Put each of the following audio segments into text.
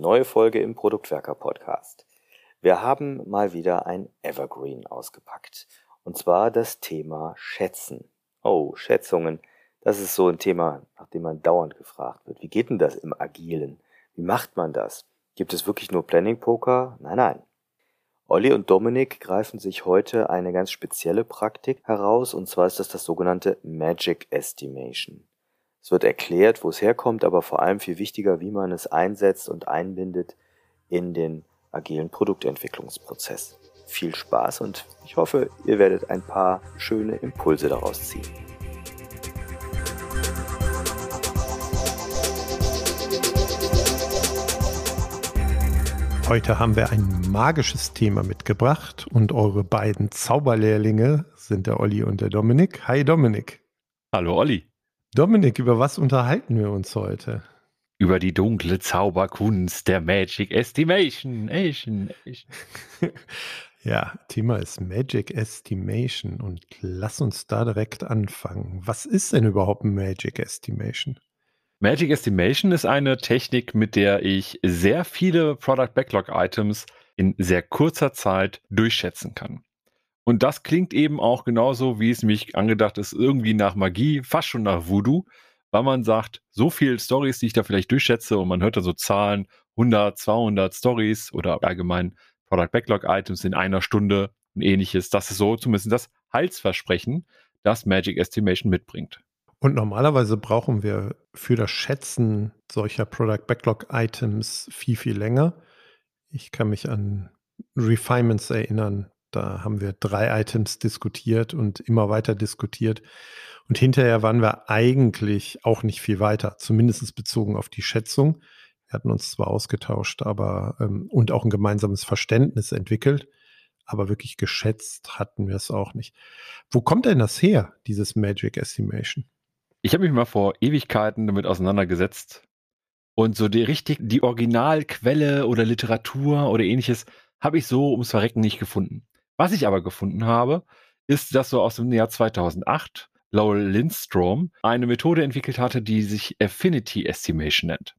Neue Folge im Produktwerker Podcast. Wir haben mal wieder ein Evergreen ausgepackt. Und zwar das Thema Schätzen. Oh, Schätzungen. Das ist so ein Thema, nach dem man dauernd gefragt wird. Wie geht denn das im Agilen? Wie macht man das? Gibt es wirklich nur Planning Poker? Nein, nein. Olli und Dominik greifen sich heute eine ganz spezielle Praktik heraus, und zwar ist das das sogenannte Magic Estimation. Es wird erklärt, wo es herkommt, aber vor allem viel wichtiger, wie man es einsetzt und einbindet in den agilen Produktentwicklungsprozess. Viel Spaß und ich hoffe, ihr werdet ein paar schöne Impulse daraus ziehen. Heute haben wir ein magisches Thema mitgebracht und eure beiden Zauberlehrlinge sind der Olli und der Dominik. Hi Dominik. Hallo Olli. Dominik, über was unterhalten wir uns heute? Über die dunkle Zauberkunst der Magic Estimation. Asian, Asian. ja, Thema ist Magic Estimation und lass uns da direkt anfangen. Was ist denn überhaupt Magic Estimation? Magic Estimation ist eine Technik, mit der ich sehr viele Product Backlog Items in sehr kurzer Zeit durchschätzen kann. Und das klingt eben auch genauso, wie es mich angedacht ist, irgendwie nach Magie, fast schon nach Voodoo, weil man sagt, so viele Stories, die ich da vielleicht durchschätze und man hört da so Zahlen, 100, 200 Stories oder allgemein Product Backlog Items in einer Stunde und ähnliches. Das ist so zumindest das Heilsversprechen, das Magic Estimation mitbringt. Und normalerweise brauchen wir für das Schätzen solcher Product Backlog Items viel, viel länger. Ich kann mich an Refinements erinnern, da haben wir drei Items diskutiert und immer weiter diskutiert. Und hinterher waren wir eigentlich auch nicht viel weiter, zumindest bezogen auf die Schätzung. Wir hatten uns zwar ausgetauscht, aber ähm, und auch ein gemeinsames Verständnis entwickelt, aber wirklich geschätzt hatten wir es auch nicht. Wo kommt denn das her, dieses Magic Estimation? Ich habe mich mal vor Ewigkeiten damit auseinandergesetzt und so die richtig die Originalquelle oder Literatur oder ähnliches habe ich so ums Verrecken nicht gefunden. Was ich aber gefunden habe, ist, dass so aus dem Jahr 2008 Lowell Lindstrom eine Methode entwickelt hatte, die sich Affinity Estimation nennt.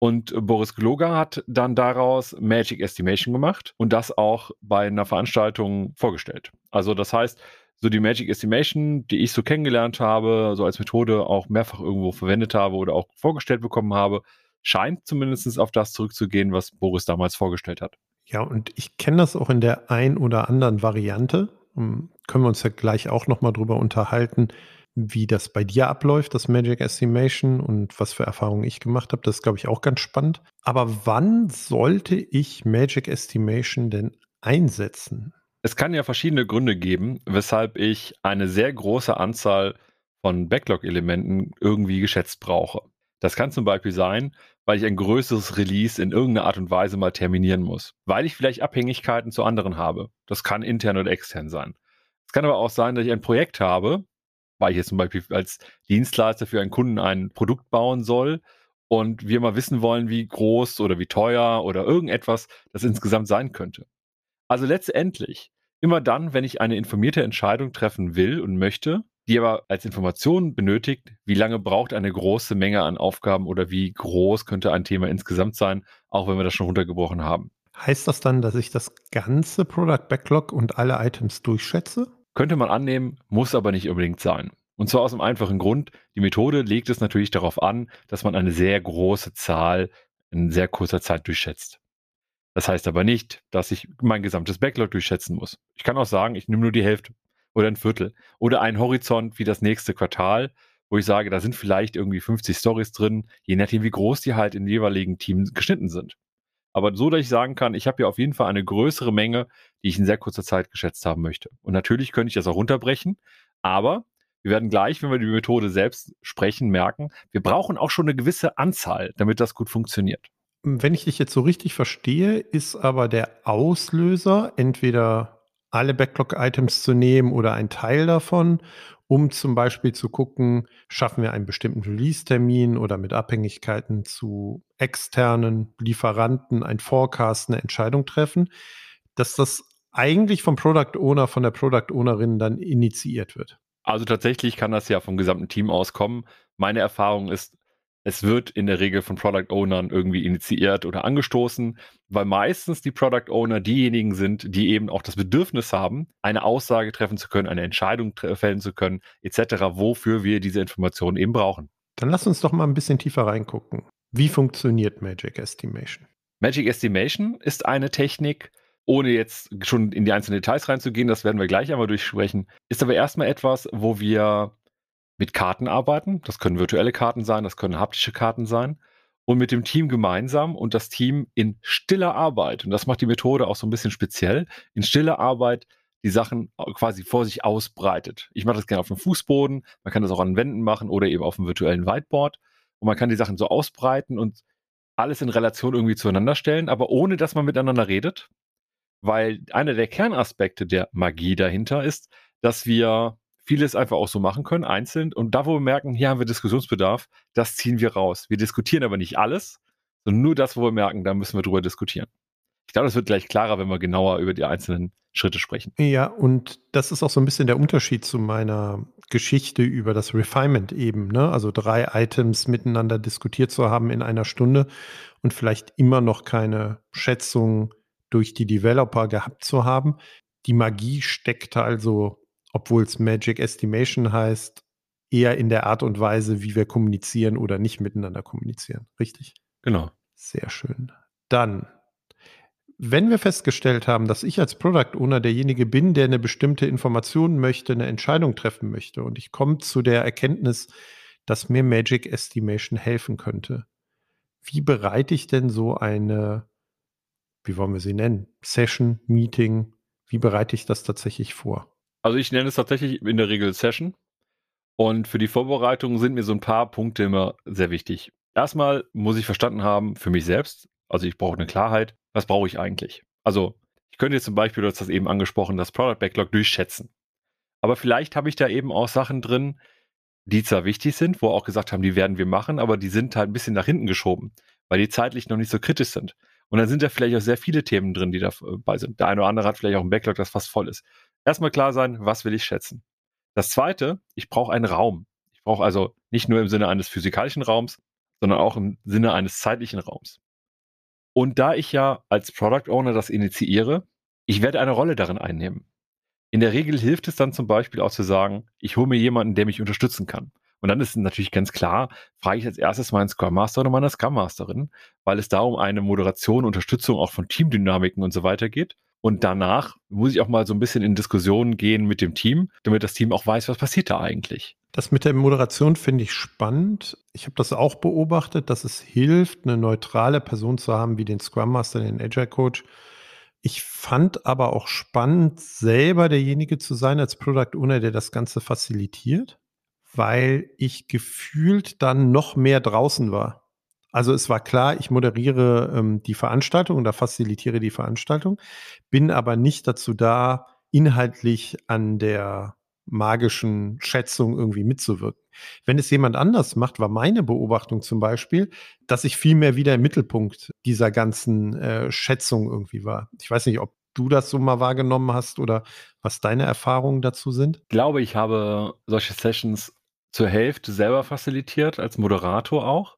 Und Boris Gloger hat dann daraus Magic Estimation gemacht und das auch bei einer Veranstaltung vorgestellt. Also das heißt, so die Magic Estimation, die ich so kennengelernt habe, so als Methode auch mehrfach irgendwo verwendet habe oder auch vorgestellt bekommen habe, scheint zumindest auf das zurückzugehen, was Boris damals vorgestellt hat. Ja, und ich kenne das auch in der ein oder anderen Variante. Um, ähm, können wir uns ja gleich auch nochmal drüber unterhalten, wie das bei dir abläuft, das Magic Estimation und was für Erfahrungen ich gemacht habe. Das ist, glaube ich, auch ganz spannend. Aber wann sollte ich Magic Estimation denn einsetzen? Es kann ja verschiedene Gründe geben, weshalb ich eine sehr große Anzahl von Backlog-Elementen irgendwie geschätzt brauche. Das kann zum Beispiel sein, weil ich ein größeres Release in irgendeiner Art und Weise mal terminieren muss, weil ich vielleicht Abhängigkeiten zu anderen habe. Das kann intern oder extern sein. Es kann aber auch sein, dass ich ein Projekt habe, weil ich jetzt zum Beispiel als Dienstleister für einen Kunden ein Produkt bauen soll und wir mal wissen wollen, wie groß oder wie teuer oder irgendetwas das insgesamt sein könnte. Also letztendlich, immer dann, wenn ich eine informierte Entscheidung treffen will und möchte, die aber als Information benötigt, wie lange braucht eine große Menge an Aufgaben oder wie groß könnte ein Thema insgesamt sein, auch wenn wir das schon runtergebrochen haben. Heißt das dann, dass ich das ganze Product Backlog und alle Items durchschätze? Könnte man annehmen, muss aber nicht unbedingt sein. Und zwar aus einem einfachen Grund. Die Methode legt es natürlich darauf an, dass man eine sehr große Zahl in sehr kurzer Zeit durchschätzt. Das heißt aber nicht, dass ich mein gesamtes Backlog durchschätzen muss. Ich kann auch sagen, ich nehme nur die Hälfte oder ein Viertel oder einen Horizont wie das nächste Quartal, wo ich sage, da sind vielleicht irgendwie 50 Stories drin, je nachdem, wie groß die halt im jeweiligen Team geschnitten sind. Aber so, dass ich sagen kann, ich habe ja auf jeden Fall eine größere Menge, die ich in sehr kurzer Zeit geschätzt haben möchte. Und natürlich könnte ich das auch runterbrechen, aber wir werden gleich, wenn wir die Methode selbst sprechen, merken, wir brauchen auch schon eine gewisse Anzahl, damit das gut funktioniert. Wenn ich dich jetzt so richtig verstehe, ist aber der Auslöser entweder alle Backlog-Items zu nehmen oder ein Teil davon, um zum Beispiel zu gucken, schaffen wir einen bestimmten Release-Termin oder mit Abhängigkeiten zu externen Lieferanten ein Forecast, eine Entscheidung treffen, dass das eigentlich vom Product Owner, von der Product Ownerin dann initiiert wird. Also tatsächlich kann das ja vom gesamten Team auskommen. Meine Erfahrung ist, es wird in der Regel von Product Ownern irgendwie initiiert oder angestoßen, weil meistens die Product Owner diejenigen sind, die eben auch das Bedürfnis haben, eine Aussage treffen zu können, eine Entscheidung fällen zu können, etc., wofür wir diese Informationen eben brauchen. Dann lass uns doch mal ein bisschen tiefer reingucken. Wie funktioniert Magic Estimation? Magic Estimation ist eine Technik, ohne jetzt schon in die einzelnen Details reinzugehen, das werden wir gleich einmal durchsprechen, ist aber erstmal etwas, wo wir mit Karten arbeiten. Das können virtuelle Karten sein, das können haptische Karten sein. Und mit dem Team gemeinsam und das Team in stiller Arbeit, und das macht die Methode auch so ein bisschen speziell, in stiller Arbeit die Sachen quasi vor sich ausbreitet. Ich mache das gerne auf dem Fußboden, man kann das auch an Wänden machen oder eben auf dem virtuellen Whiteboard. Und man kann die Sachen so ausbreiten und alles in Relation irgendwie zueinander stellen, aber ohne dass man miteinander redet. Weil einer der Kernaspekte der Magie dahinter ist, dass wir vieles einfach auch so machen können, einzeln. Und da, wo wir merken, hier haben wir Diskussionsbedarf, das ziehen wir raus. Wir diskutieren aber nicht alles, sondern nur das, wo wir merken, da müssen wir drüber diskutieren. Ich glaube, das wird gleich klarer, wenn wir genauer über die einzelnen Schritte sprechen. Ja, und das ist auch so ein bisschen der Unterschied zu meiner Geschichte über das Refinement eben. Ne? Also drei Items miteinander diskutiert zu haben in einer Stunde und vielleicht immer noch keine Schätzung durch die Developer gehabt zu haben. Die Magie steckt also obwohl es Magic Estimation heißt, eher in der Art und Weise, wie wir kommunizieren oder nicht miteinander kommunizieren. Richtig? Genau. Sehr schön. Dann, wenn wir festgestellt haben, dass ich als Product Owner derjenige bin, der eine bestimmte Information möchte, eine Entscheidung treffen möchte und ich komme zu der Erkenntnis, dass mir Magic Estimation helfen könnte, wie bereite ich denn so eine, wie wollen wir sie nennen, Session, Meeting, wie bereite ich das tatsächlich vor? Also ich nenne es tatsächlich in der Regel Session. Und für die Vorbereitung sind mir so ein paar Punkte immer sehr wichtig. Erstmal muss ich verstanden haben für mich selbst, also ich brauche eine Klarheit, was brauche ich eigentlich? Also ich könnte jetzt zum Beispiel, du hast das eben angesprochen, das Product Backlog durchschätzen. Aber vielleicht habe ich da eben auch Sachen drin, die zwar wichtig sind, wo auch gesagt haben, die werden wir machen, aber die sind halt ein bisschen nach hinten geschoben, weil die zeitlich noch nicht so kritisch sind. Und dann sind da vielleicht auch sehr viele Themen drin, die dabei sind. Der eine oder andere hat vielleicht auch ein Backlog, das fast voll ist. Erstmal klar sein, was will ich schätzen. Das zweite, ich brauche einen Raum. Ich brauche also nicht nur im Sinne eines physikalischen Raums, sondern auch im Sinne eines zeitlichen Raums. Und da ich ja als Product Owner das initiiere, ich werde eine Rolle darin einnehmen. In der Regel hilft es dann zum Beispiel auch zu sagen, ich hole mir jemanden, der mich unterstützen kann. Und dann ist natürlich ganz klar, frage ich als erstes meinen Scrum Master oder meine Scrum Masterin, weil es da um eine Moderation, Unterstützung auch von Teamdynamiken und so weiter geht. Und danach muss ich auch mal so ein bisschen in Diskussionen gehen mit dem Team, damit das Team auch weiß, was passiert da eigentlich. Das mit der Moderation finde ich spannend. Ich habe das auch beobachtet, dass es hilft, eine neutrale Person zu haben wie den Scrum Master, den Agile Coach. Ich fand aber auch spannend, selber derjenige zu sein als Product Owner, der das Ganze facilitiert weil ich gefühlt dann noch mehr draußen war. Also es war klar, ich moderiere ähm, die Veranstaltung oder facilitiere die Veranstaltung, bin aber nicht dazu da, inhaltlich an der magischen Schätzung irgendwie mitzuwirken. Wenn es jemand anders macht, war meine Beobachtung zum Beispiel, dass ich viel mehr wieder im Mittelpunkt dieser ganzen äh, Schätzung irgendwie war. Ich weiß nicht, ob du das so mal wahrgenommen hast oder was deine Erfahrungen dazu sind. Ich glaube, ich habe solche Sessions zur Hälfte selber facilitiert, als Moderator auch,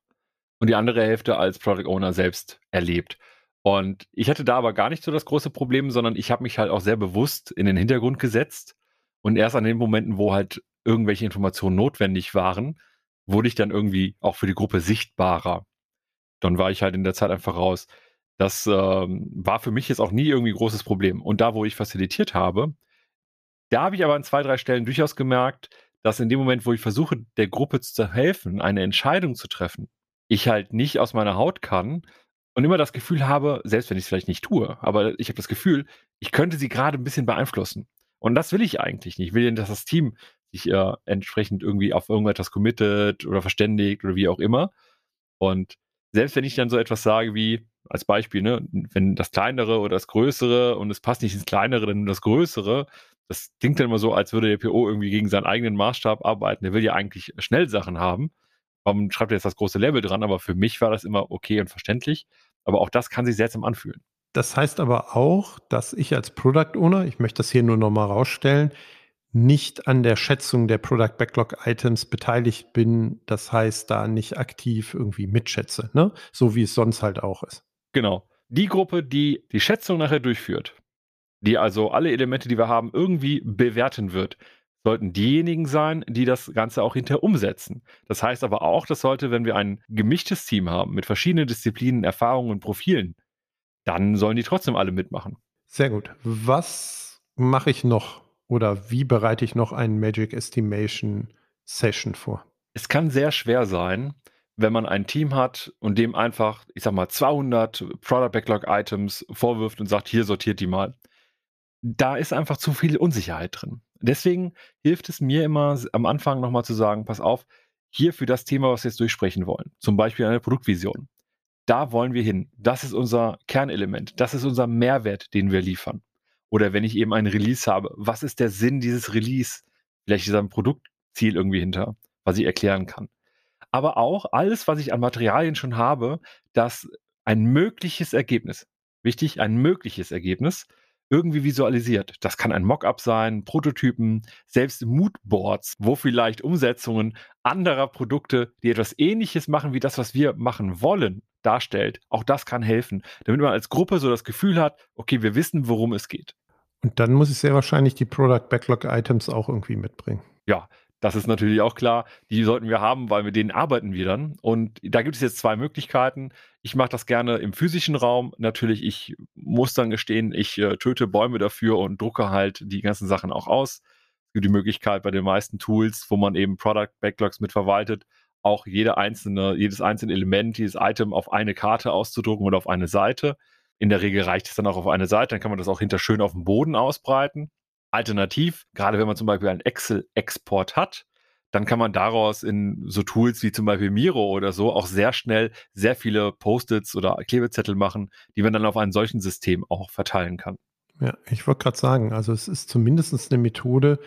und die andere Hälfte als Product Owner selbst erlebt. Und ich hatte da aber gar nicht so das große Problem, sondern ich habe mich halt auch sehr bewusst in den Hintergrund gesetzt. Und erst an den Momenten, wo halt irgendwelche Informationen notwendig waren, wurde ich dann irgendwie auch für die Gruppe sichtbarer. Dann war ich halt in der Zeit einfach raus. Das ähm, war für mich jetzt auch nie irgendwie ein großes Problem. Und da, wo ich facilitiert habe, da habe ich aber an zwei, drei Stellen durchaus gemerkt, dass in dem Moment, wo ich versuche, der Gruppe zu helfen, eine Entscheidung zu treffen, ich halt nicht aus meiner Haut kann und immer das Gefühl habe, selbst wenn ich es vielleicht nicht tue, aber ich habe das Gefühl, ich könnte sie gerade ein bisschen beeinflussen. Und das will ich eigentlich nicht. Ich will, dass das Team sich äh, entsprechend irgendwie auf irgendetwas committet oder verständigt oder wie auch immer. Und selbst wenn ich dann so etwas sage wie, als Beispiel, ne, wenn das kleinere oder das größere und es passt nicht ins kleinere, dann das größere, das klingt dann immer so, als würde der PO irgendwie gegen seinen eigenen Maßstab arbeiten. Der will ja eigentlich schnell Sachen haben. Warum schreibt er jetzt das große Level dran? Aber für mich war das immer okay und verständlich. Aber auch das kann sich seltsam anfühlen. Das heißt aber auch, dass ich als Product Owner, ich möchte das hier nur nochmal rausstellen, nicht an der Schätzung der Product Backlog Items beteiligt bin, das heißt da nicht aktiv irgendwie mitschätze, ne? So wie es sonst halt auch ist. Genau. Die Gruppe, die die Schätzung nachher durchführt, die also alle Elemente, die wir haben, irgendwie bewerten wird, sollten diejenigen sein, die das Ganze auch hinterher umsetzen. Das heißt aber auch, das sollte, wenn wir ein gemischtes Team haben mit verschiedenen Disziplinen, Erfahrungen und Profilen, dann sollen die trotzdem alle mitmachen. Sehr gut. Was mache ich noch oder wie bereite ich noch einen Magic Estimation Session vor? Es kann sehr schwer sein, wenn man ein Team hat und dem einfach, ich sag mal, 200 Product Backlog Items vorwirft und sagt, hier sortiert die mal. Da ist einfach zu viel Unsicherheit drin. Deswegen hilft es mir immer am Anfang nochmal zu sagen, pass auf, hier für das Thema, was wir jetzt durchsprechen wollen, zum Beispiel eine Produktvision. Da wollen wir hin. Das ist unser Kernelement. Das ist unser Mehrwert, den wir liefern. Oder wenn ich eben ein Release habe, was ist der Sinn dieses Release? Vielleicht ist ein Produktziel irgendwie hinter, was ich erklären kann. Aber auch alles, was ich an Materialien schon habe, das ein mögliches Ergebnis, wichtig, ein mögliches Ergebnis irgendwie visualisiert. Das kann ein Mockup sein, Prototypen, selbst Moodboards, wo vielleicht Umsetzungen anderer Produkte, die etwas ähnliches machen wie das, was wir machen wollen, darstellt. Auch das kann helfen, damit man als Gruppe so das Gefühl hat, okay, wir wissen, worum es geht. Und dann muss ich sehr wahrscheinlich die Product Backlog Items auch irgendwie mitbringen. Ja, das ist natürlich auch klar. Die sollten wir haben, weil mit denen arbeiten wir dann. Und da gibt es jetzt zwei Möglichkeiten. Ich mache das gerne im physischen Raum. Natürlich, ich muss dann gestehen, ich äh, töte Bäume dafür und drucke halt die ganzen Sachen auch aus. Es gibt die Möglichkeit bei den meisten Tools, wo man eben Product Backlogs mit verwaltet, auch jede einzelne, jedes einzelne Element, jedes Item auf eine Karte auszudrucken oder auf eine Seite. In der Regel reicht es dann auch auf eine Seite, dann kann man das auch hinter schön auf dem Boden ausbreiten. Alternativ, gerade wenn man zum Beispiel einen Excel-Export hat, dann kann man daraus in so Tools wie zum Beispiel Miro oder so auch sehr schnell sehr viele Post-its oder Klebezettel machen, die man dann auf einem solchen System auch verteilen kann. Ja, ich wollte gerade sagen, also es ist zumindest eine Methode,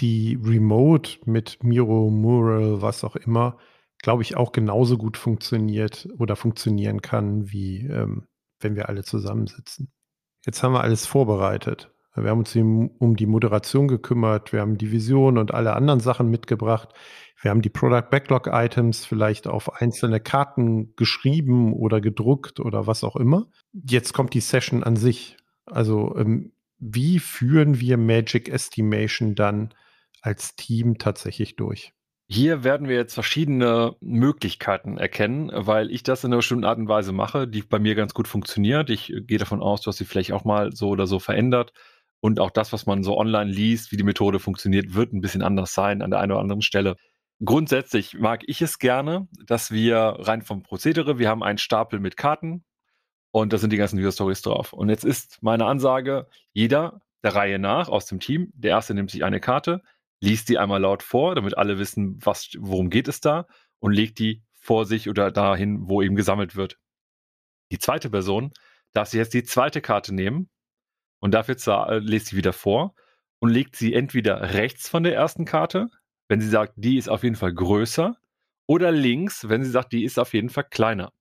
die remote mit Miro, Mural, was auch immer, glaube ich, auch genauso gut funktioniert oder funktionieren kann, wie ähm, wenn wir alle zusammensitzen. Jetzt haben wir alles vorbereitet. Wir haben uns um die Moderation gekümmert, wir haben die Vision und alle anderen Sachen mitgebracht. Wir haben die Product Backlog Items vielleicht auf einzelne Karten geschrieben oder gedruckt oder was auch immer. Jetzt kommt die Session an sich. Also ähm, wie führen wir Magic Estimation dann als Team tatsächlich durch? Hier werden wir jetzt verschiedene Möglichkeiten erkennen, weil ich das in einer bestimmten Art und Weise mache, die bei mir ganz gut funktioniert. Ich gehe davon aus, dass sie vielleicht auch mal so oder so verändert. Und auch das, was man so online liest, wie die Methode funktioniert, wird ein bisschen anders sein an der einen oder anderen Stelle. Grundsätzlich mag ich es gerne, dass wir rein vom Prozedere, wir haben einen Stapel mit Karten und da sind die ganzen User Stories drauf. Und jetzt ist meine Ansage, jeder der Reihe nach aus dem Team, der erste nimmt sich eine Karte, liest die einmal laut vor, damit alle wissen, was, worum geht es da und legt die vor sich oder dahin, wo eben gesammelt wird. Die zweite Person darf sich jetzt die zweite Karte nehmen und dafür äh, lest sie wieder vor und legt sie entweder rechts von der ersten Karte, wenn sie sagt, die ist auf jeden Fall größer, oder links, wenn sie sagt, die ist auf jeden Fall kleiner.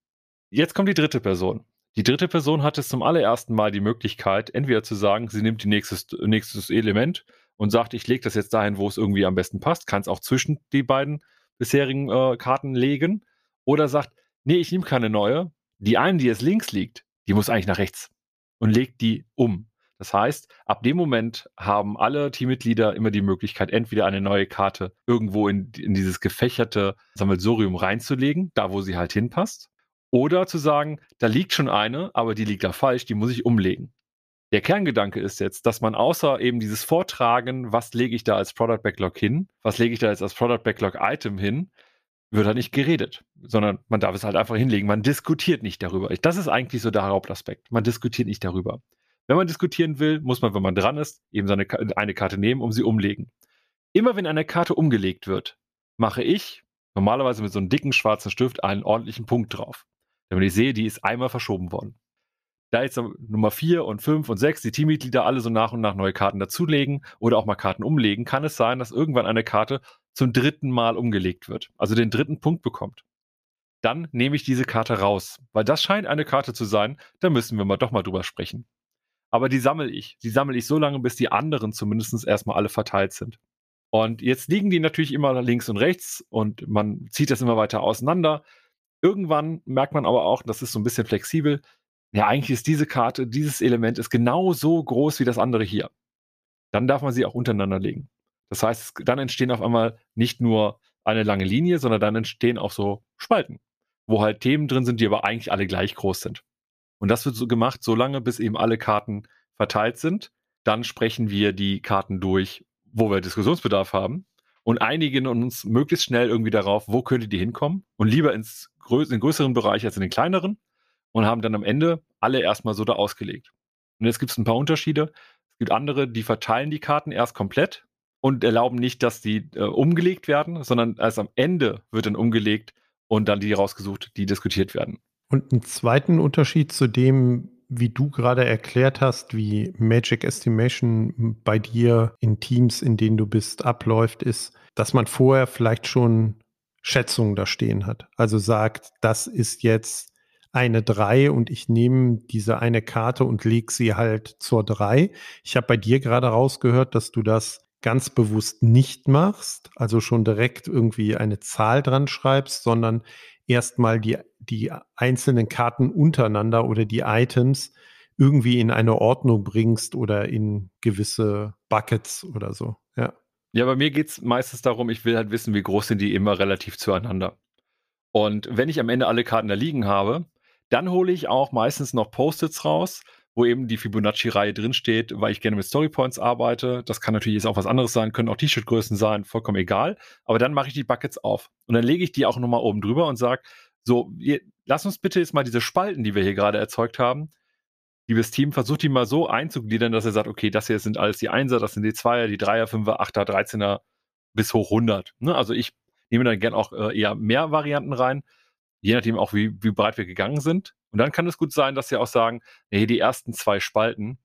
Jetzt kommt die dritte Person. Die dritte Person hat es zum allerersten Mal die Möglichkeit, entweder zu sagen, sie nimmt die nächstes, nächstes Element und sagt, ich lege das jetzt dahin, wo es irgendwie am besten passt, kann es auch zwischen die beiden bisherigen äh, Karten legen, oder sagt, nee, ich nehme keine neue, die eine, die jetzt links liegt, die muss eigentlich nach rechts und legt die um. Das heißt, ab dem Moment haben alle Teammitglieder immer die Möglichkeit, entweder eine neue Karte irgendwo in, in dieses gefächerte Sammelsurium reinzulegen, da wo sie halt hinpasst, oder zu sagen, da liegt schon eine, aber die liegt da falsch, die muss ich umlegen. Der Kerngedanke ist jetzt, dass man außer eben dieses Vortragen, was lege ich da als Product Backlog hin, was lege ich da jetzt als Product Backlog Item hin, wird halt nicht geredet, sondern man darf es halt einfach hinlegen. Man diskutiert nicht darüber. Das ist eigentlich so der Hauptaspekt. Man diskutiert nicht darüber. Wenn man diskutieren will, muss man, wenn man dran ist, eben seine, eine Karte nehmen, um sie umlegen. Immer wenn eine Karte umgelegt wird, mache ich normalerweise mit so einem dicken schwarzen Stift einen ordentlichen Punkt drauf. Damit ich sehe, die ist einmal verschoben worden. Da jetzt Nummer 4 und 5 und 6 die Teammitglieder alle so nach und nach neue Karten dazulegen oder auch mal Karten umlegen, kann es sein, dass irgendwann eine Karte zum dritten Mal umgelegt wird, also den dritten Punkt bekommt. Dann nehme ich diese Karte raus, weil das scheint eine Karte zu sein, da müssen wir mal doch mal drüber sprechen. Aber die sammle ich. Die sammle ich so lange, bis die anderen zumindest erstmal alle verteilt sind. Und jetzt liegen die natürlich immer links und rechts und man zieht das immer weiter auseinander. Irgendwann merkt man aber auch, das ist so ein bisschen flexibel. Ja, eigentlich ist diese Karte, dieses Element ist genauso groß wie das andere hier. Dann darf man sie auch untereinander legen. Das heißt, dann entstehen auf einmal nicht nur eine lange Linie, sondern dann entstehen auch so Spalten, wo halt Themen drin sind, die aber eigentlich alle gleich groß sind. Und das wird so gemacht, solange bis eben alle Karten verteilt sind. Dann sprechen wir die Karten durch, wo wir Diskussionsbedarf haben und einigen uns möglichst schnell irgendwie darauf, wo könnte die hinkommen und lieber ins grö in den größeren Bereich als in den kleineren und haben dann am Ende alle erstmal so da ausgelegt. Und jetzt gibt es ein paar Unterschiede. Es gibt andere, die verteilen die Karten erst komplett und erlauben nicht, dass die äh, umgelegt werden, sondern erst am Ende wird dann umgelegt und dann die rausgesucht, die diskutiert werden. Und einen zweiten Unterschied zu dem, wie du gerade erklärt hast, wie Magic Estimation bei dir in Teams, in denen du bist, abläuft, ist, dass man vorher vielleicht schon Schätzungen da stehen hat. Also sagt, das ist jetzt eine 3 und ich nehme diese eine Karte und lege sie halt zur 3. Ich habe bei dir gerade rausgehört, dass du das ganz bewusst nicht machst, also schon direkt irgendwie eine Zahl dran schreibst, sondern erstmal die, die einzelnen Karten untereinander oder die Items irgendwie in eine Ordnung bringst oder in gewisse Buckets oder so. Ja. Ja, bei mir geht es meistens darum, ich will halt wissen, wie groß sind die immer relativ zueinander. Und wenn ich am Ende alle Karten da liegen habe, dann hole ich auch meistens noch Post-its raus, wo eben die Fibonacci-Reihe drinsteht, weil ich gerne mit Storypoints arbeite. Das kann natürlich jetzt auch was anderes sein, können auch T-Shirt-Größen sein, vollkommen egal. Aber dann mache ich die Buckets auf. Und dann lege ich die auch nochmal oben drüber und sage, so, ihr, lass uns bitte jetzt mal diese Spalten, die wir hier gerade erzeugt haben, liebes Team, versucht die mal so einzugliedern, dass er sagt, okay, das hier sind alles die Einser, das sind die Zweier, die Dreier, Fünfer, Achter, Dreizehner bis hoch 100. Ne? Also ich nehme dann gern auch äh, eher mehr Varianten rein, je nachdem auch, wie, wie breit wir gegangen sind. Und dann kann es gut sein, dass sie auch sagen, nee, die ersten zwei Spalten,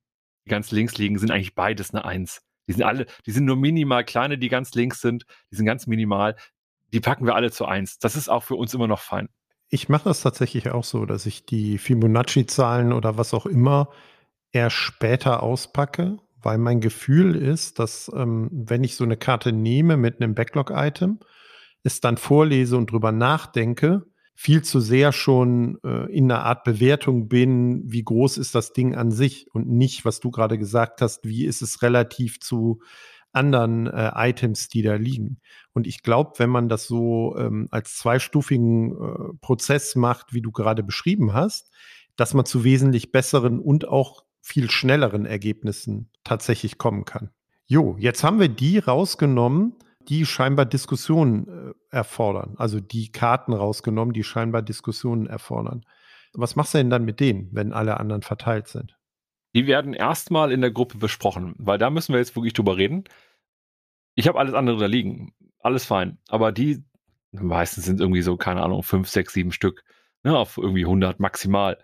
die ganz links liegen, sind eigentlich beides eine Eins. Die sind alle, die sind nur minimal kleine, die ganz links sind, die sind ganz minimal. Die packen wir alle zu eins. Das ist auch für uns immer noch fein. Ich mache das tatsächlich auch so, dass ich die Fibonacci-Zahlen oder was auch immer eher später auspacke, weil mein Gefühl ist, dass ähm, wenn ich so eine Karte nehme mit einem Backlog-Item, es dann vorlese und drüber nachdenke, viel zu sehr schon äh, in einer Art Bewertung bin, wie groß ist das Ding an sich und nicht, was du gerade gesagt hast, wie ist es relativ zu anderen äh, Items, die da liegen. Und ich glaube, wenn man das so ähm, als zweistufigen äh, Prozess macht, wie du gerade beschrieben hast, dass man zu wesentlich besseren und auch viel schnelleren Ergebnissen tatsächlich kommen kann. Jo, jetzt haben wir die rausgenommen, die scheinbar Diskussionen äh, erfordern. Also die Karten rausgenommen, die scheinbar Diskussionen erfordern. Was machst du denn dann mit denen, wenn alle anderen verteilt sind? Die werden erstmal in der Gruppe besprochen, weil da müssen wir jetzt wirklich drüber reden. Ich habe alles andere da liegen. Alles fein. Aber die meistens sind irgendwie so, keine Ahnung, fünf, sechs, sieben Stück. Ne, auf irgendwie 100 maximal.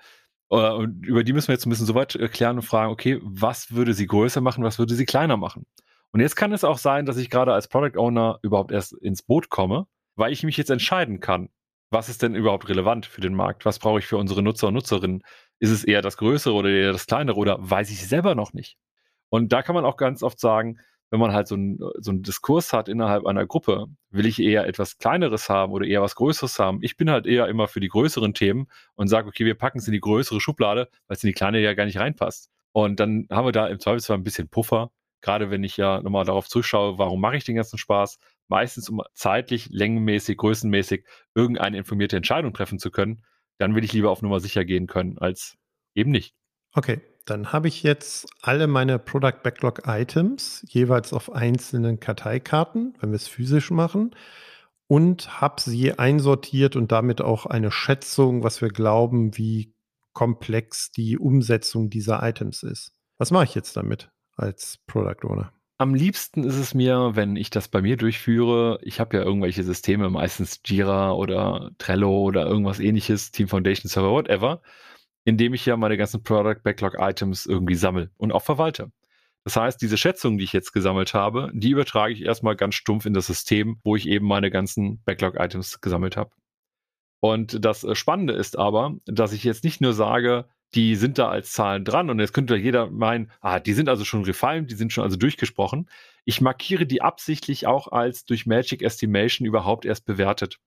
Äh, und über die müssen wir jetzt ein bisschen so weit erklären und fragen, okay, was würde sie größer machen, was würde sie kleiner machen? Und jetzt kann es auch sein, dass ich gerade als Product Owner überhaupt erst ins Boot komme, weil ich mich jetzt entscheiden kann, was ist denn überhaupt relevant für den Markt? Was brauche ich für unsere Nutzer und Nutzerinnen? Ist es eher das Größere oder eher das Kleinere oder weiß ich selber noch nicht? Und da kann man auch ganz oft sagen, wenn man halt so einen, so einen Diskurs hat innerhalb einer Gruppe, will ich eher etwas Kleineres haben oder eher was Größeres haben. Ich bin halt eher immer für die größeren Themen und sage, okay, wir packen es in die größere Schublade, weil es in die kleine ja gar nicht reinpasst. Und dann haben wir da im Zweifelsfall ein bisschen Puffer gerade wenn ich ja nochmal darauf zuschaue, warum mache ich den ganzen Spaß, meistens um zeitlich, längenmäßig, größenmäßig irgendeine informierte Entscheidung treffen zu können, dann will ich lieber auf Nummer sicher gehen können, als eben nicht. Okay, dann habe ich jetzt alle meine Product Backlog Items jeweils auf einzelnen Karteikarten, wenn wir es physisch machen, und habe sie einsortiert und damit auch eine Schätzung, was wir glauben, wie komplex die Umsetzung dieser Items ist. Was mache ich jetzt damit? als Product Owner? Am liebsten ist es mir, wenn ich das bei mir durchführe. Ich habe ja irgendwelche Systeme, meistens Jira oder Trello oder irgendwas ähnliches, Team Foundation Server, whatever, indem ich ja meine ganzen Product Backlog Items irgendwie sammle und auch verwalte. Das heißt, diese Schätzungen, die ich jetzt gesammelt habe, die übertrage ich erstmal ganz stumpf in das System, wo ich eben meine ganzen Backlog Items gesammelt habe. Und das Spannende ist aber, dass ich jetzt nicht nur sage, die sind da als Zahlen dran und jetzt könnte jeder meinen, ah, die sind also schon refined, die sind schon also durchgesprochen. Ich markiere die absichtlich auch als durch Magic Estimation überhaupt erst bewertet.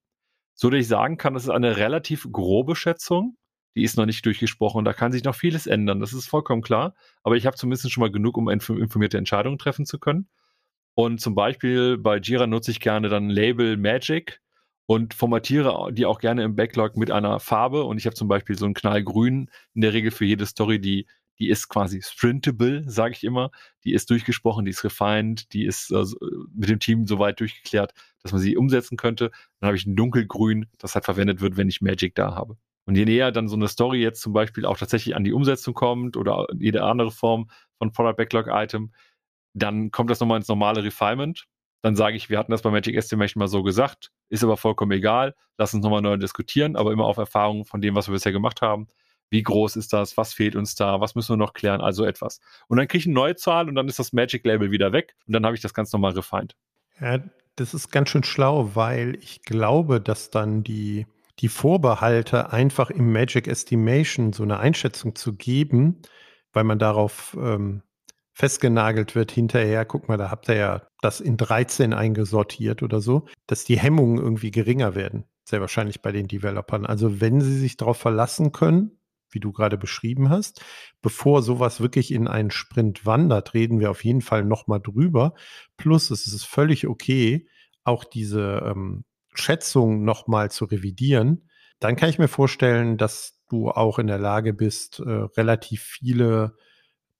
So dass ich sagen kann, das ist eine relativ grobe Schätzung. Die ist noch nicht durchgesprochen da kann sich noch vieles ändern. Das ist vollkommen klar. Aber ich habe zumindest schon mal genug, um informierte Entscheidungen treffen zu können. Und zum Beispiel bei Jira nutze ich gerne dann Label Magic und formatiere die auch gerne im Backlog mit einer Farbe. Und ich habe zum Beispiel so ein Knallgrün in der Regel für jede Story, die, die ist quasi sprintable, sage ich immer. Die ist durchgesprochen, die ist refined, die ist äh, mit dem Team so weit durchgeklärt, dass man sie umsetzen könnte. Dann habe ich ein dunkelgrün, das halt verwendet wird, wenn ich Magic da habe. Und je näher dann so eine Story jetzt zum Beispiel auch tatsächlich an die Umsetzung kommt oder jede andere Form von Product Backlog Item, dann kommt das nochmal ins normale Refinement dann sage ich, wir hatten das bei Magic Estimation mal so gesagt, ist aber vollkommen egal, lass uns nochmal neu diskutieren, aber immer auf Erfahrung von dem, was wir bisher gemacht haben. Wie groß ist das? Was fehlt uns da? Was müssen wir noch klären? Also etwas. Und dann kriege ich eine neue Zahl und dann ist das Magic Label wieder weg und dann habe ich das ganz normal refined. Ja, das ist ganz schön schlau, weil ich glaube, dass dann die, die Vorbehalte einfach im Magic Estimation so eine Einschätzung zu geben, weil man darauf ähm, festgenagelt wird hinterher, guck mal, da habt ihr ja das in 13 eingesortiert oder so, dass die Hemmungen irgendwie geringer werden. Sehr wahrscheinlich bei den Developern. Also wenn sie sich darauf verlassen können, wie du gerade beschrieben hast, bevor sowas wirklich in einen Sprint wandert, reden wir auf jeden Fall nochmal drüber. Plus es ist völlig okay, auch diese ähm, Schätzung nochmal zu revidieren. Dann kann ich mir vorstellen, dass du auch in der Lage bist, äh, relativ viele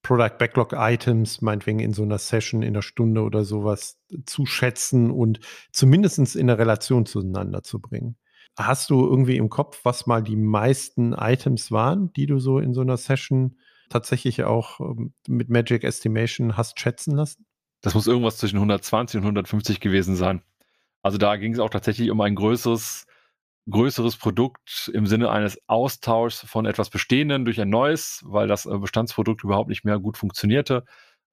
Product Backlog Items, meinetwegen in so einer Session in einer Stunde oder sowas zu schätzen und zumindest in eine Relation zueinander zu bringen. Hast du irgendwie im Kopf, was mal die meisten Items waren, die du so in so einer Session tatsächlich auch ähm, mit Magic Estimation hast schätzen lassen? Das muss irgendwas zwischen 120 und 150 gewesen sein. Also da ging es auch tatsächlich um ein größeres größeres Produkt im Sinne eines Austauschs von etwas Bestehenden durch ein neues, weil das äh, Bestandsprodukt überhaupt nicht mehr gut funktionierte.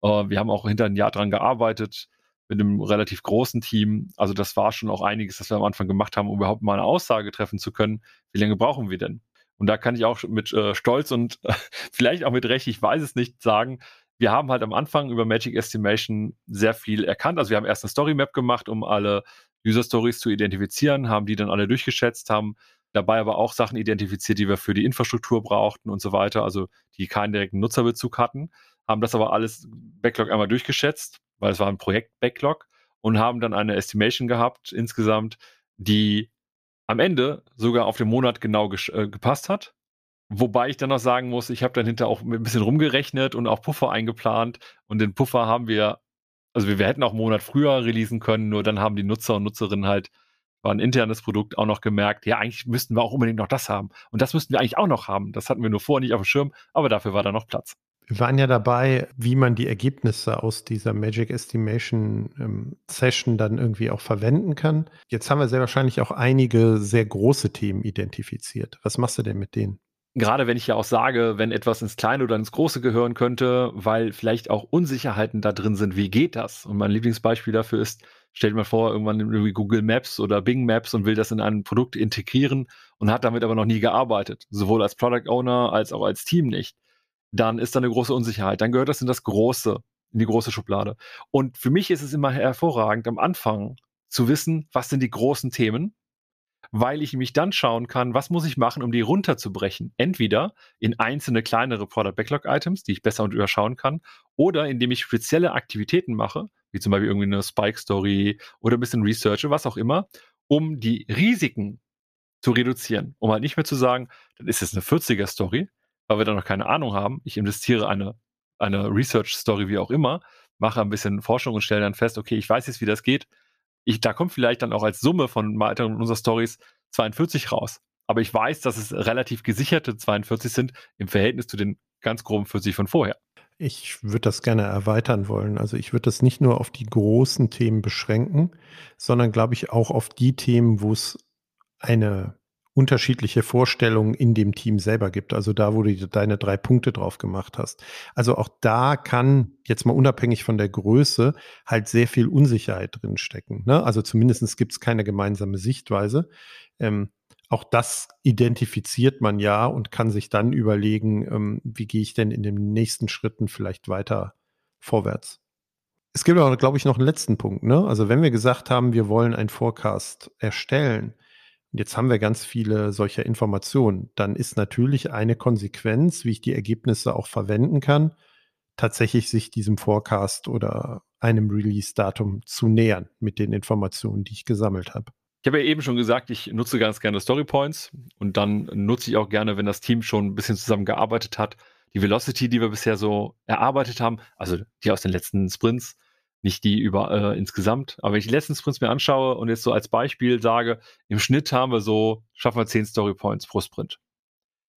Äh, wir haben auch hinter ein Jahr dran gearbeitet mit einem relativ großen Team. Also das war schon auch einiges, das wir am Anfang gemacht haben, um überhaupt mal eine Aussage treffen zu können. Wie lange brauchen wir denn? Und da kann ich auch mit äh, Stolz und äh, vielleicht auch mit Recht, ich weiß es nicht, sagen, wir haben halt am Anfang über Magic Estimation sehr viel erkannt. Also wir haben erst eine Story Map gemacht, um alle User Stories zu identifizieren, haben die dann alle durchgeschätzt, haben dabei aber auch Sachen identifiziert, die wir für die Infrastruktur brauchten und so weiter, also die keinen direkten Nutzerbezug hatten, haben das aber alles Backlog einmal durchgeschätzt, weil es war ein Projekt-Backlog und haben dann eine Estimation gehabt insgesamt, die am Ende sogar auf den Monat genau äh, gepasst hat. Wobei ich dann noch sagen muss, ich habe dann hinter auch ein bisschen rumgerechnet und auch Puffer eingeplant und den Puffer haben wir also wir, wir hätten auch einen Monat früher releasen können, nur dann haben die Nutzer und Nutzerinnen halt, war ein internes Produkt, auch noch gemerkt, ja, eigentlich müssten wir auch unbedingt noch das haben. Und das müssten wir eigentlich auch noch haben. Das hatten wir nur vorher nicht auf dem Schirm, aber dafür war da noch Platz. Wir waren ja dabei, wie man die Ergebnisse aus dieser Magic Estimation ähm, Session dann irgendwie auch verwenden kann. Jetzt haben wir sehr wahrscheinlich auch einige sehr große Themen identifiziert. Was machst du denn mit denen? Gerade wenn ich ja auch sage, wenn etwas ins Kleine oder ins Große gehören könnte, weil vielleicht auch Unsicherheiten da drin sind, wie geht das? Und mein Lieblingsbeispiel dafür ist, stellt mir vor, irgendwann irgendwie Google Maps oder Bing Maps und will das in ein Produkt integrieren und hat damit aber noch nie gearbeitet, sowohl als Product Owner als auch als Team nicht. Dann ist da eine große Unsicherheit. Dann gehört das in das Große, in die große Schublade. Und für mich ist es immer hervorragend, am Anfang zu wissen, was sind die großen Themen weil ich mich dann schauen kann, was muss ich machen, um die runterzubrechen. Entweder in einzelne kleinere Product Backlog Items, die ich besser und überschauen kann, oder indem ich spezielle Aktivitäten mache, wie zum Beispiel irgendwie eine Spike Story oder ein bisschen Research, was auch immer, um die Risiken zu reduzieren. Um halt nicht mehr zu sagen, dann ist es eine 40er Story, weil wir da noch keine Ahnung haben. Ich investiere eine, eine Research Story, wie auch immer, mache ein bisschen Forschung und stelle dann fest, okay, ich weiß jetzt, wie das geht ich, da kommt vielleicht dann auch als Summe von weiteren unserer Stories 42 raus. Aber ich weiß, dass es relativ gesicherte 42 sind im Verhältnis zu den ganz groben 40 von vorher. Ich würde das gerne erweitern wollen. Also ich würde das nicht nur auf die großen Themen beschränken, sondern glaube ich auch auf die Themen, wo es eine unterschiedliche Vorstellungen in dem Team selber gibt. Also da, wo du deine drei Punkte drauf gemacht hast. Also auch da kann jetzt mal unabhängig von der Größe halt sehr viel Unsicherheit drin stecken. Ne? Also zumindest gibt es keine gemeinsame Sichtweise. Ähm, auch das identifiziert man ja und kann sich dann überlegen, ähm, wie gehe ich denn in den nächsten Schritten vielleicht weiter vorwärts. Es gibt aber, glaube ich, noch einen letzten Punkt. Ne? Also wenn wir gesagt haben, wir wollen einen Forecast erstellen, jetzt haben wir ganz viele solcher Informationen, dann ist natürlich eine Konsequenz, wie ich die Ergebnisse auch verwenden kann, tatsächlich sich diesem Forecast oder einem Release-Datum zu nähern mit den Informationen, die ich gesammelt habe. Ich habe ja eben schon gesagt, ich nutze ganz gerne Story Points und dann nutze ich auch gerne, wenn das Team schon ein bisschen zusammengearbeitet hat, die Velocity, die wir bisher so erarbeitet haben, also die aus den letzten Sprints, nicht die über äh, insgesamt, aber wenn ich die letzten Sprints mir anschaue und jetzt so als Beispiel sage, im Schnitt haben wir so, schaffen wir 10 Story Points pro Sprint.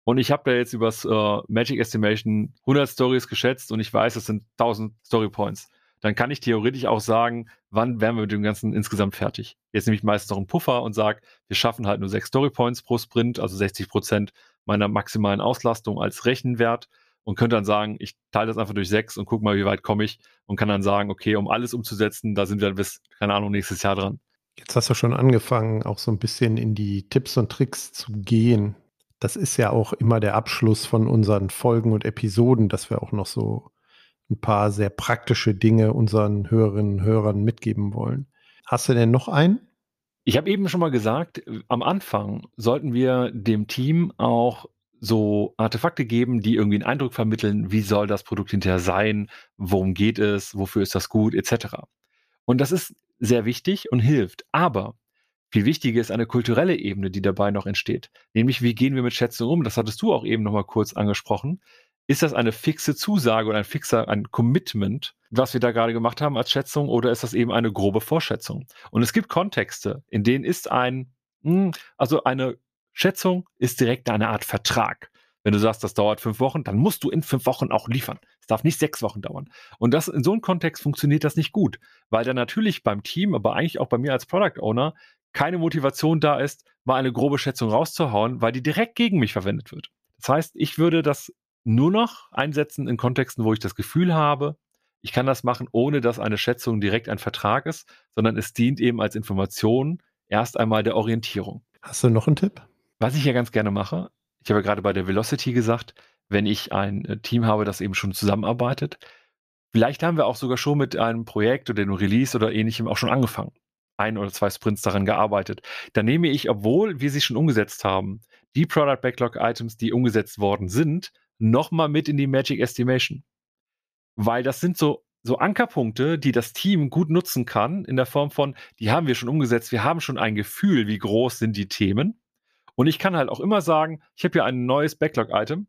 Und ich habe da jetzt übers äh, Magic Estimation 100 Stories geschätzt und ich weiß, es sind 1000 Story Points dann kann ich theoretisch auch sagen, wann wären wir mit dem Ganzen insgesamt fertig. Jetzt nehme ich meistens noch einen Puffer und sage, wir schaffen halt nur sechs Story Points pro Sprint, also 60 Prozent meiner maximalen Auslastung als Rechenwert und könnte dann sagen, ich teile das einfach durch sechs und gucke mal, wie weit komme ich und kann dann sagen, okay, um alles umzusetzen, da sind wir bis, keine Ahnung, nächstes Jahr dran. Jetzt hast du schon angefangen, auch so ein bisschen in die Tipps und Tricks zu gehen. Das ist ja auch immer der Abschluss von unseren Folgen und Episoden, dass wir auch noch so ein paar sehr praktische Dinge unseren Hörerinnen und Hörern mitgeben wollen. Hast du denn noch einen? Ich habe eben schon mal gesagt, am Anfang sollten wir dem Team auch so Artefakte geben, die irgendwie einen Eindruck vermitteln, wie soll das Produkt hinterher sein, worum geht es, wofür ist das gut, etc. Und das ist sehr wichtig und hilft. Aber viel wichtiger ist eine kulturelle Ebene, die dabei noch entsteht. Nämlich, wie gehen wir mit Schätzungen um? Das hattest du auch eben noch mal kurz angesprochen. Ist das eine fixe Zusage oder ein fixer, ein Commitment, was wir da gerade gemacht haben als Schätzung, oder ist das eben eine grobe Vorschätzung? Und es gibt Kontexte, in denen ist ein, hm, also eine Schätzung ist direkt eine Art Vertrag. Wenn du sagst, das dauert fünf Wochen, dann musst du in fünf Wochen auch liefern. Es darf nicht sechs Wochen dauern. Und das in so einem Kontext funktioniert das nicht gut, weil dann natürlich beim Team, aber eigentlich auch bei mir als Product Owner keine Motivation da ist, mal eine grobe Schätzung rauszuhauen, weil die direkt gegen mich verwendet wird. Das heißt, ich würde das nur noch einsetzen in Kontexten, wo ich das Gefühl habe, ich kann das machen, ohne dass eine Schätzung direkt ein Vertrag ist, sondern es dient eben als Information erst einmal der Orientierung. Hast du noch einen Tipp? Was ich ja ganz gerne mache, ich habe ja gerade bei der Velocity gesagt, wenn ich ein äh, Team habe, das eben schon zusammenarbeitet, vielleicht haben wir auch sogar schon mit einem Projekt oder einem Release oder ähnlichem auch schon angefangen. Ein oder zwei Sprints daran gearbeitet. Dann nehme ich, obwohl wir sie schon umgesetzt haben, die Product Backlog Items, die umgesetzt worden sind, nochmal mit in die Magic Estimation. Weil das sind so, so Ankerpunkte, die das Team gut nutzen kann, in der Form von, die haben wir schon umgesetzt, wir haben schon ein Gefühl, wie groß sind die Themen. Und ich kann halt auch immer sagen, ich habe hier ein neues Backlog-Item.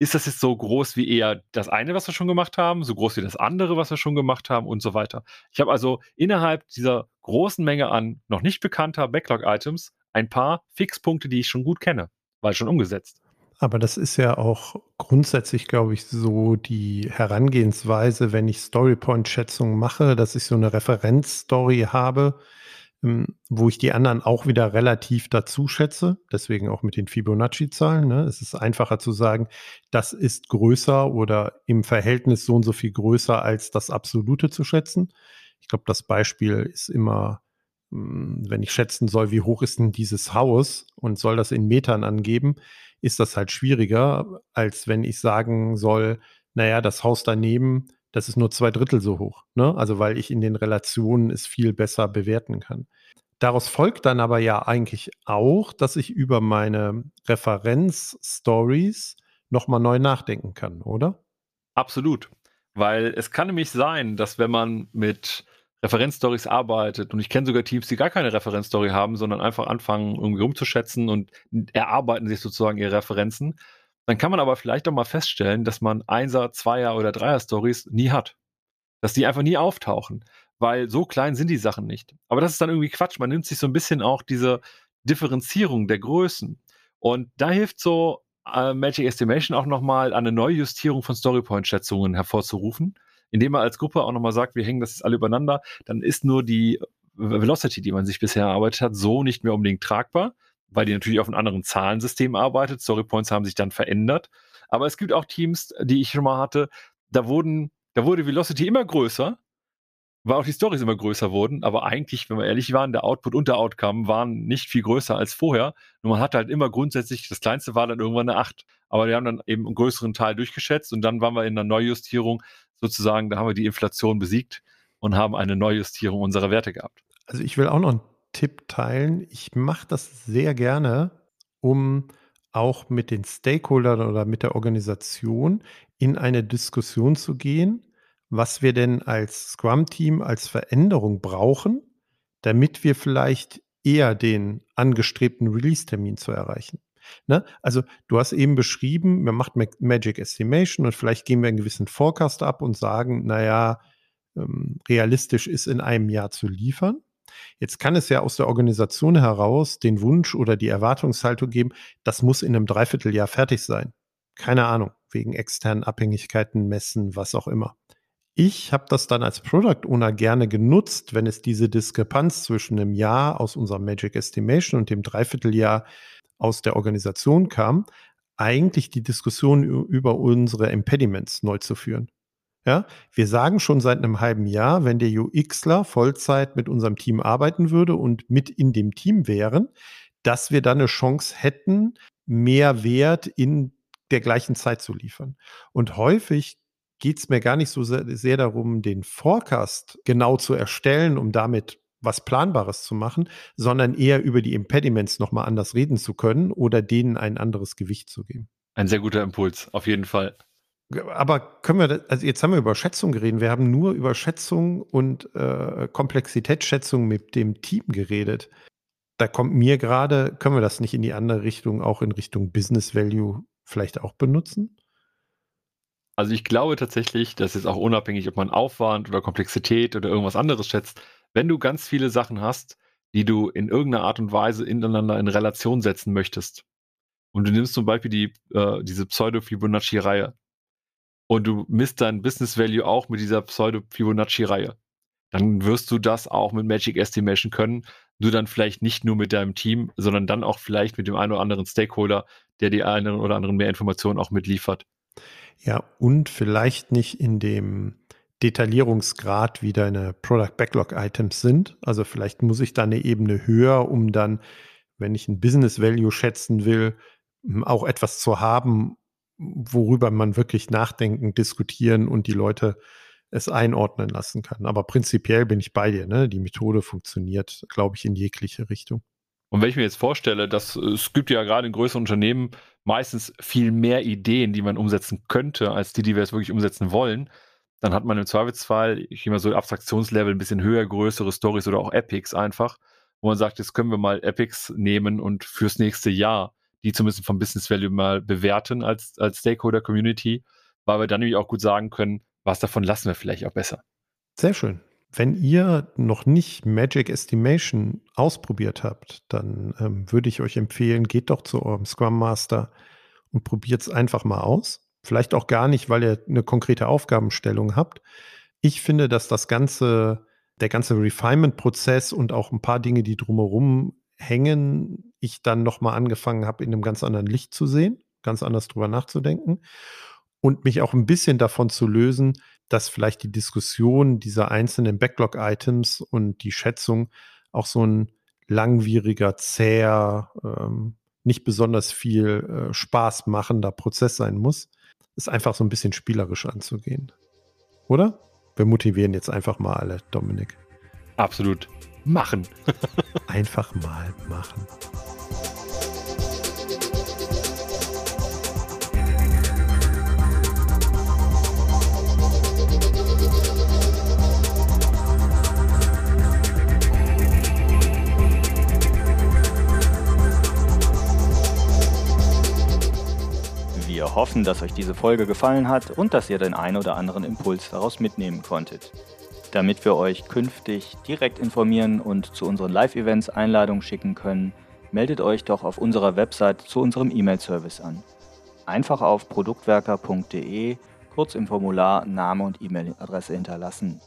Ist das jetzt so groß wie eher das eine, was wir schon gemacht haben, so groß wie das andere, was wir schon gemacht haben und so weiter. Ich habe also innerhalb dieser großen Menge an noch nicht bekannter Backlog-Items ein paar Fixpunkte, die ich schon gut kenne, weil schon umgesetzt. Aber das ist ja auch grundsätzlich, glaube ich, so die Herangehensweise, wenn ich Storypoint-Schätzungen mache, dass ich so eine Referenzstory habe, wo ich die anderen auch wieder relativ dazu schätze. Deswegen auch mit den Fibonacci-Zahlen. Ne? Es ist einfacher zu sagen, das ist größer oder im Verhältnis so und so viel größer als das Absolute zu schätzen. Ich glaube, das Beispiel ist immer hm, wenn ich schätzen soll, wie hoch ist denn dieses Haus und soll das in Metern angeben, ist das halt schwieriger, als wenn ich sagen soll, naja, das Haus daneben, das ist nur zwei Drittel so hoch. Ne? Also weil ich in den Relationen es viel besser bewerten kann. Daraus folgt dann aber ja eigentlich auch, dass ich über meine Referenz-Stories nochmal neu nachdenken kann, oder? Absolut. Weil es kann nämlich sein, dass wenn man mit Referenzstories arbeitet. Und ich kenne sogar Teams, die gar keine Referenzstory haben, sondern einfach anfangen, irgendwie umzuschätzen und erarbeiten sich sozusagen ihre Referenzen. Dann kann man aber vielleicht auch mal feststellen, dass man Einser, Zweier oder Dreier Stories nie hat. Dass die einfach nie auftauchen. Weil so klein sind die Sachen nicht. Aber das ist dann irgendwie Quatsch. Man nimmt sich so ein bisschen auch diese Differenzierung der Größen. Und da hilft so äh, Magic Estimation auch nochmal eine Neujustierung von Storypoint-Schätzungen hervorzurufen indem man als Gruppe auch nochmal sagt, wir hängen das jetzt alle übereinander, dann ist nur die Velocity, die man sich bisher erarbeitet hat, so nicht mehr unbedingt tragbar, weil die natürlich auf einem anderen Zahlensystem arbeitet. Storypoints haben sich dann verändert. Aber es gibt auch Teams, die ich schon mal hatte, da wurden, da wurde Velocity immer größer, weil auch die Stories immer größer wurden, aber eigentlich, wenn wir ehrlich waren, der Output und der Outcome waren nicht viel größer als vorher. Nur man hatte halt immer grundsätzlich, das kleinste war dann irgendwann eine 8. Aber wir haben dann eben einen größeren Teil durchgeschätzt und dann waren wir in einer Neujustierung sozusagen, da haben wir die Inflation besiegt und haben eine Neujustierung unserer Werte gehabt. Also ich will auch noch einen Tipp teilen. Ich mache das sehr gerne, um auch mit den Stakeholdern oder mit der Organisation in eine Diskussion zu gehen, was wir denn als Scrum-Team als Veränderung brauchen, damit wir vielleicht eher den angestrebten Release-Termin zu erreichen. Ne? Also du hast eben beschrieben, man macht Magic Estimation und vielleicht geben wir einen gewissen Forecast ab und sagen, naja, ähm, realistisch ist in einem Jahr zu liefern. Jetzt kann es ja aus der Organisation heraus den Wunsch oder die Erwartungshaltung geben, das muss in einem Dreivierteljahr fertig sein. Keine Ahnung, wegen externen Abhängigkeiten, Messen, was auch immer. Ich habe das dann als Product Owner gerne genutzt, wenn es diese Diskrepanz zwischen einem Jahr aus unserem Magic Estimation und dem Dreivierteljahr aus der Organisation kam, eigentlich die Diskussion über unsere Impediments neu zu führen. Ja, wir sagen schon seit einem halben Jahr, wenn der UXler Vollzeit mit unserem Team arbeiten würde und mit in dem Team wären, dass wir dann eine Chance hätten, mehr Wert in der gleichen Zeit zu liefern. Und häufig geht es mir gar nicht so sehr, sehr darum, den Forecast genau zu erstellen, um damit was Planbares zu machen, sondern eher über die Impediments nochmal anders reden zu können oder denen ein anderes Gewicht zu geben. Ein sehr guter Impuls, auf jeden Fall. Aber können wir, also jetzt haben wir über Schätzung geredet, wir haben nur über Schätzung und äh, Komplexitätsschätzung mit dem Team geredet. Da kommt mir gerade, können wir das nicht in die andere Richtung, auch in Richtung Business Value vielleicht auch benutzen? Also ich glaube tatsächlich, dass jetzt auch unabhängig, ob man Aufwand oder Komplexität oder irgendwas anderes schätzt, wenn du ganz viele Sachen hast, die du in irgendeiner Art und Weise ineinander in Relation setzen möchtest, und du nimmst zum Beispiel die, äh, diese Pseudo-Fibonacci-Reihe, und du misst dein Business Value auch mit dieser Pseudo-Fibonacci-Reihe, dann wirst du das auch mit Magic Estimation können. Nur dann vielleicht nicht nur mit deinem Team, sondern dann auch vielleicht mit dem einen oder anderen Stakeholder, der die einen oder anderen mehr Informationen auch mitliefert. Ja, und vielleicht nicht in dem Detaillierungsgrad, wie deine Product Backlog Items sind. Also vielleicht muss ich da eine Ebene höher, um dann, wenn ich ein Business Value schätzen will, auch etwas zu haben, worüber man wirklich nachdenken, diskutieren und die Leute es einordnen lassen kann. Aber prinzipiell bin ich bei dir. Ne? Die Methode funktioniert, glaube ich, in jegliche Richtung. Und wenn ich mir jetzt vorstelle, dass es gibt ja gerade in größeren Unternehmen meistens viel mehr Ideen, die man umsetzen könnte, als die, die wir jetzt wirklich umsetzen wollen, dann hat man im Zweifelsfall, ich gehe mal so Abstraktionslevel ein bisschen höher, größere Stories oder auch Epics einfach, wo man sagt, jetzt können wir mal Epics nehmen und fürs nächste Jahr die zumindest vom Business Value mal bewerten als, als Stakeholder Community, weil wir dann nämlich auch gut sagen können, was davon lassen wir vielleicht auch besser. Sehr schön. Wenn ihr noch nicht Magic Estimation ausprobiert habt, dann ähm, würde ich euch empfehlen, geht doch zu eurem Scrum Master und probiert es einfach mal aus. Vielleicht auch gar nicht, weil ihr eine konkrete Aufgabenstellung habt. Ich finde, dass das ganze, der ganze Refinement-Prozess und auch ein paar Dinge, die drumherum hängen, ich dann nochmal angefangen habe, in einem ganz anderen Licht zu sehen, ganz anders drüber nachzudenken und mich auch ein bisschen davon zu lösen, dass vielleicht die Diskussion dieser einzelnen Backlog-Items und die Schätzung auch so ein langwieriger, zäher, ähm, nicht besonders viel äh, Spaß machender Prozess sein muss. Ist einfach so ein bisschen spielerisch anzugehen. Oder? Wir motivieren jetzt einfach mal alle, Dominik. Absolut. Machen. einfach mal machen. Wir hoffen, dass euch diese Folge gefallen hat und dass ihr den einen oder anderen Impuls daraus mitnehmen konntet. Damit wir euch künftig direkt informieren und zu unseren Live-Events Einladungen schicken können, meldet euch doch auf unserer Website zu unserem E-Mail-Service an. Einfach auf produktwerker.de kurz im Formular Name und E-Mail-Adresse hinterlassen.